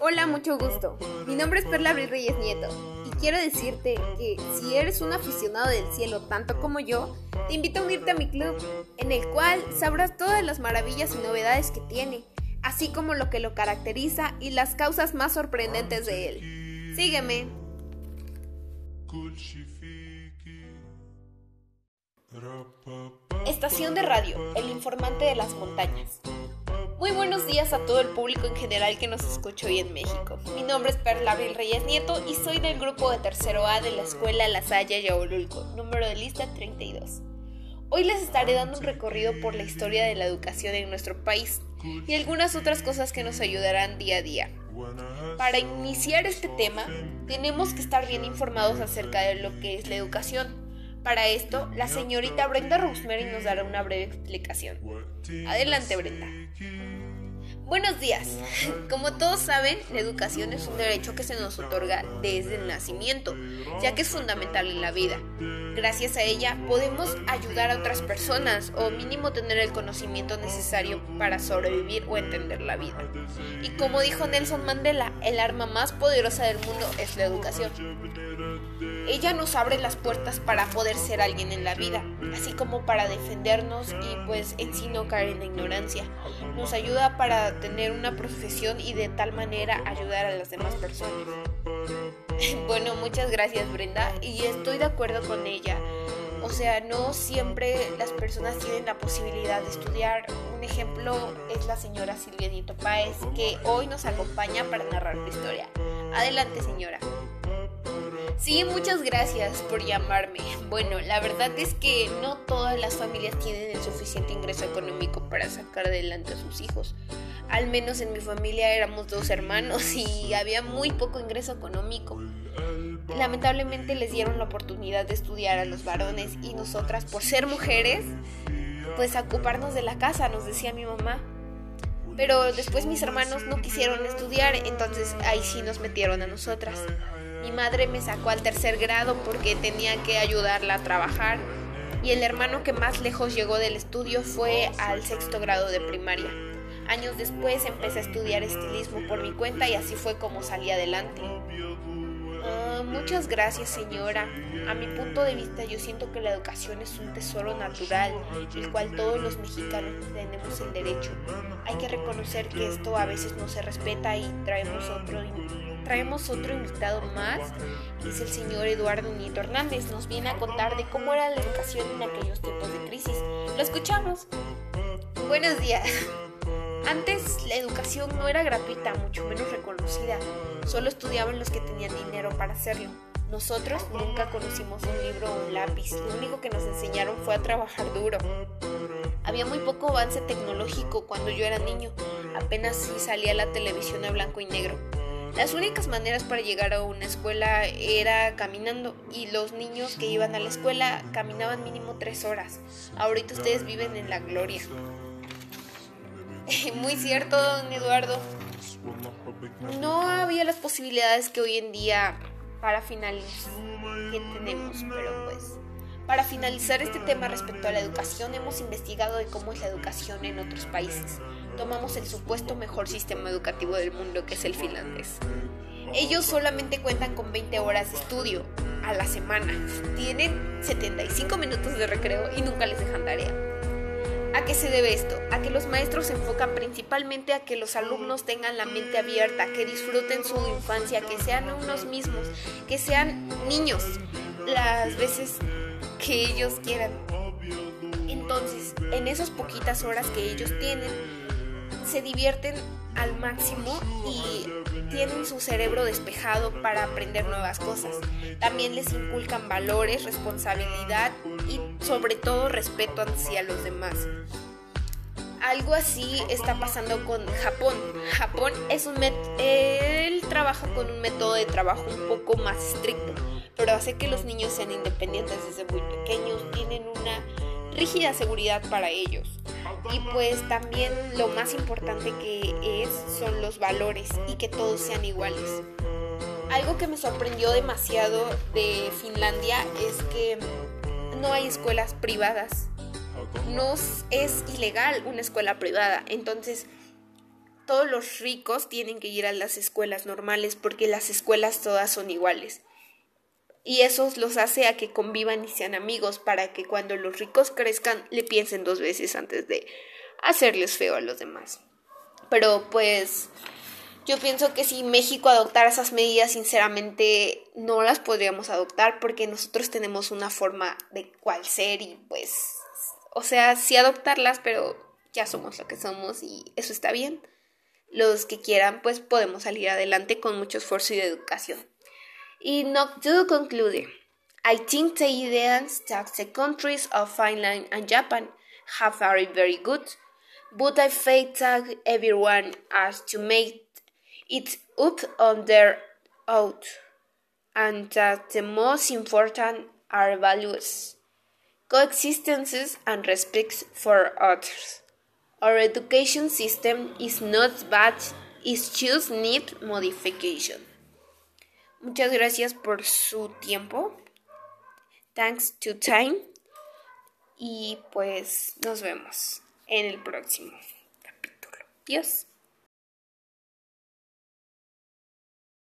Hola, mucho gusto. Mi nombre es Perla Abril Reyes Nieto y quiero decirte que si eres un aficionado del cielo tanto como yo, te invito a unirte a mi club, en el cual sabrás todas las maravillas y novedades que tiene, así como lo que lo caracteriza y las causas más sorprendentes de él. Sígueme. Estación de radio, el informante de las montañas. Muy buenos días a todo el público en general que nos escucha hoy en México. Mi nombre es Perla Abril Reyes Nieto y soy del grupo de tercero A de la Escuela La Salle Yaolulco, número de lista 32. Hoy les estaré dando un recorrido por la historia de la educación en nuestro país y algunas otras cosas que nos ayudarán día a día. Para iniciar este tema, tenemos que estar bien informados acerca de lo que es la educación. Para esto, la señorita Brenda Rosemary nos dará una breve explicación. Adelante, Brenda. Buenos días. Como todos saben, la educación es un derecho que se nos otorga desde el nacimiento, ya que es fundamental en la vida. Gracias a ella podemos ayudar a otras personas o mínimo tener el conocimiento necesario para sobrevivir o entender la vida. Y como dijo Nelson Mandela, el arma más poderosa del mundo es la educación. Ella nos abre las puertas para poder ser alguien en la vida, así como para defendernos y pues en sí no caer en la ignorancia. Nos ayuda para tener una profesión y de tal manera ayudar a las demás personas. Bueno, muchas gracias Brenda y estoy de acuerdo con ella. O sea, no siempre las personas tienen la posibilidad de estudiar. Un ejemplo es la señora Silvia Nieto Páez, que hoy nos acompaña para narrar la historia. Adelante, señora. Sí, muchas gracias por llamarme. Bueno, la verdad es que no todas las familias tienen el suficiente ingreso económico para sacar adelante a sus hijos. Al menos en mi familia éramos dos hermanos y había muy poco ingreso económico. Lamentablemente les dieron la oportunidad de estudiar a los varones y nosotras, por ser mujeres, pues ocuparnos de la casa, nos decía mi mamá. Pero después mis hermanos no quisieron estudiar, entonces ahí sí nos metieron a nosotras. Mi madre me sacó al tercer grado porque tenía que ayudarla a trabajar y el hermano que más lejos llegó del estudio fue al sexto grado de primaria. Años después empecé a estudiar estilismo por mi cuenta y así fue como salí adelante. Muchas gracias señora. A mi punto de vista yo siento que la educación es un tesoro natural, el cual todos los mexicanos tenemos el derecho. Hay que reconocer que esto a veces no se respeta y traemos otro, invitado más, es el señor Eduardo Nieto Hernández. Nos viene a contar de cómo era la educación en aquellos tiempos de crisis. Lo escuchamos. Buenos días. Antes la educación no era gratuita, mucho menos reconocida. Solo estudiaban los que tenían dinero para hacerlo. Nosotros nunca conocimos un libro o un lápiz. Lo único que nos enseñaron fue a trabajar duro. Había muy poco avance tecnológico cuando yo era niño. Apenas sí salía la televisión a blanco y negro. Las únicas maneras para llegar a una escuela era caminando y los niños que iban a la escuela caminaban mínimo tres horas. Ahorita ustedes viven en la gloria. Muy cierto, don Eduardo. No había las posibilidades que hoy en día para finalizar tenemos, pero pues para finalizar este tema respecto a la educación hemos investigado de cómo es la educación en otros países. Tomamos el supuesto mejor sistema educativo del mundo que es el finlandés. Ellos solamente cuentan con 20 horas de estudio a la semana. Tienen 75 minutos de recreo y nunca les dejan tarea. ¿A qué se debe esto? A que los maestros se enfocan principalmente a que los alumnos tengan la mente abierta, que disfruten su infancia, que sean unos mismos, que sean niños las veces que ellos quieran. Entonces, en esas poquitas horas que ellos tienen, se divierten al máximo y tienen su cerebro despejado para aprender nuevas cosas. También les inculcan valores, responsabilidad y sobre todo respeto hacia los demás. Algo así está pasando con Japón. Japón es un él trabaja con un método de trabajo un poco más estricto, pero hace que los niños sean independientes desde muy pequeños, tienen una rígida seguridad para ellos. Y pues también lo más importante que es son los valores y que todos sean iguales. Algo que me sorprendió demasiado de Finlandia es que no hay escuelas privadas. No es ilegal una escuela privada. Entonces, todos los ricos tienen que ir a las escuelas normales porque las escuelas todas son iguales. Y eso los hace a que convivan y sean amigos para que cuando los ricos crezcan le piensen dos veces antes de hacerles feo a los demás. Pero pues yo pienso que si México adoptara esas medidas, sinceramente no las podríamos adoptar porque nosotros tenemos una forma de cual ser y pues, o sea, sí adoptarlas, pero ya somos lo que somos y eso está bien. Los que quieran, pues podemos salir adelante con mucho esfuerzo y educación. Y Noctu concluye, I think the ideas that the countries of Finland and Japan have are very good but I think that everyone has to make it up on their own, and that the most important are values, coexistences, and respect for others. Our education system is not bad, it just needs modification. Muchas gracias por su tiempo. Thanks to time. Y pues nos vemos en el próximo capítulo. Dios.